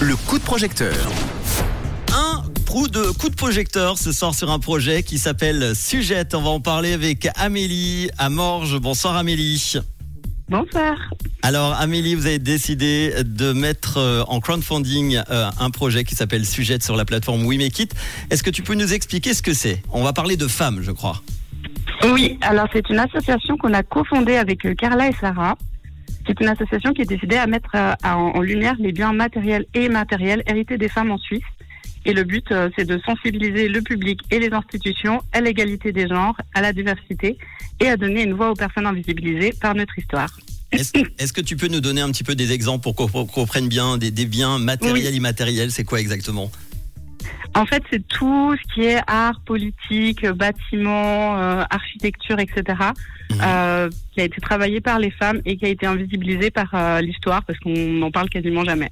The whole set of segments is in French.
Le coup de projecteur. Un coup de, coup de projecteur ce soir sur un projet qui s'appelle Sujette. On va en parler avec Amélie à Morges. Bonsoir Amélie. Bonsoir. Alors Amélie, vous avez décidé de mettre euh, en crowdfunding euh, un projet qui s'appelle Sujette sur la plateforme We Make It. Est-ce que tu peux nous expliquer ce que c'est? On va parler de femmes, je crois. Oui, alors c'est une association qu'on a cofondée avec euh, Carla et Sarah. C'est une association qui est décidée à mettre euh, en lumière les biens matériels et immatériels hérités des femmes en Suisse. Et le but, euh, c'est de sensibiliser le public et les institutions à l'égalité des genres, à la diversité et à donner une voix aux personnes invisibilisées par notre histoire. Est-ce que tu peux nous donner un petit peu des exemples pour qu'on comprenne bien des, des biens matériels, immatériels C'est quoi exactement? En fait, c'est tout ce qui est art, politique, bâtiment, euh, architecture, etc., Mhm. euh, qui a été travaillé par les femmes et qui a été invisibilisé par euh, l'histoire parce qu'on n'en parle quasiment jamais.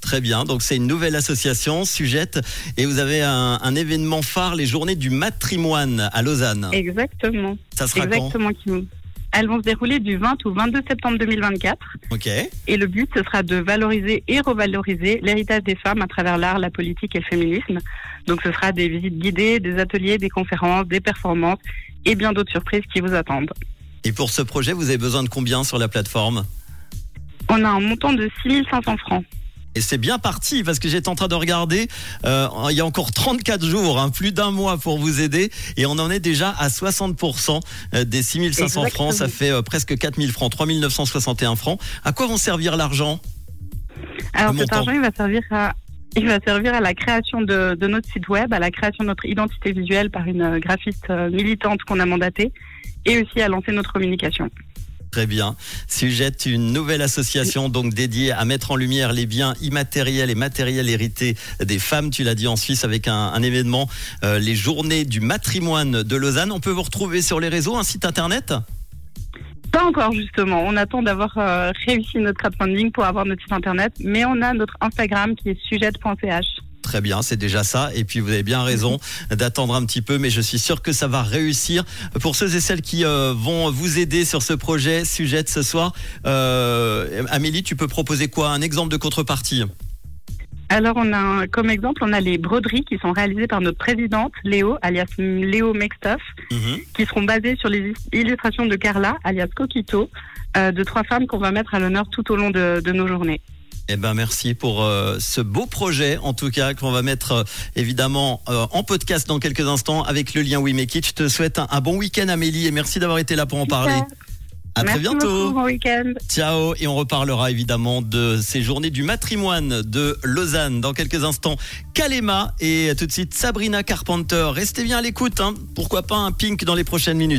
Très bien, donc c'est une nouvelle association, Sujette, et vous avez un, un événement phare, les journées du matrimoine à Lausanne. Exactement. Ça sera Exactement. qui- Elles vont se dérouler du 20 au 22 septembre 2024. quand Ok. Et le but, ce sera de valoriser et revaloriser l'héritage des femmes à travers l'art, la politique et le féminisme. Donc, ce sera des visites guidées, des ateliers, des conférences, des performances et bien d'autres surprises qui vous attendent. Et pour ce projet, vous avez besoin de combien sur la plateforme? On a un montant de 6500 francs. Et c'est bien parti parce que j'étais en train de regarder. euh, il y a encore 34 jours, hein, plus d'un mois pour vous aider, et on en est déjà à 60% des 6500 francs. Ça fait euh, presque 4000 francs, 3961 francs. À quoi vont servir l'argent? Alors cet argent, il va servir à, il va servir à la création de, de notre site web, à la création de notre identité visuelle par une euh, graphiste euh, militante qu'on a mandatée, et aussi à lancer notre communication. Très bien. Sujette une nouvelle association donc dédiée à mettre en lumière les biens immatériels et matériels hérités des femmes. Tu l'as dit en Suisse avec un, événement, euh, les Journées du matrimoine de Lausanne. On peut vous retrouver sur les réseaux, un site internet? Pas encore justement. On attend d'avoir euh, réussi notre crowdfunding pour avoir notre site internet, mais on a notre Instagram qui est sujette.ch. Très bien, c'est déjà ça. Et puis vous avez bien raison d'attendre un petit peu, mais je suis sûr que ça va réussir. Pour ceux et celles qui euh, vont vous aider sur ce projet sujet de ce soir, euh, Amélie, tu peux proposer quoi? Un exemple de contrepartie? Alors on a comme exemple, on a les broderies qui sont réalisées par notre présidente Léo, alias Léo Mextoff, Mhm. qui seront basées sur les illustrations de Carla, alias Coquito, euh, de trois femmes qu'on va mettre à l'honneur tout au long de, de nos journées. Eh ben merci pour euh, ce beau projet, en tout cas qu'on va mettre euh, évidemment euh, en podcast dans quelques instants avec le lien We Make It. Je te souhaite un, un bon week-end, Amélie, et merci d'avoir été là pour en parler. Super. À très bientôt. beaucoup, bon week-end. Ciao et on reparlera évidemment de ces journées du matrimoine de Lausanne dans quelques instants. Kalema et tout de suite Sabrina Carpenter. Restez bien à l'écoute, hein. pourquoi pas un pink dans les prochaines minutes.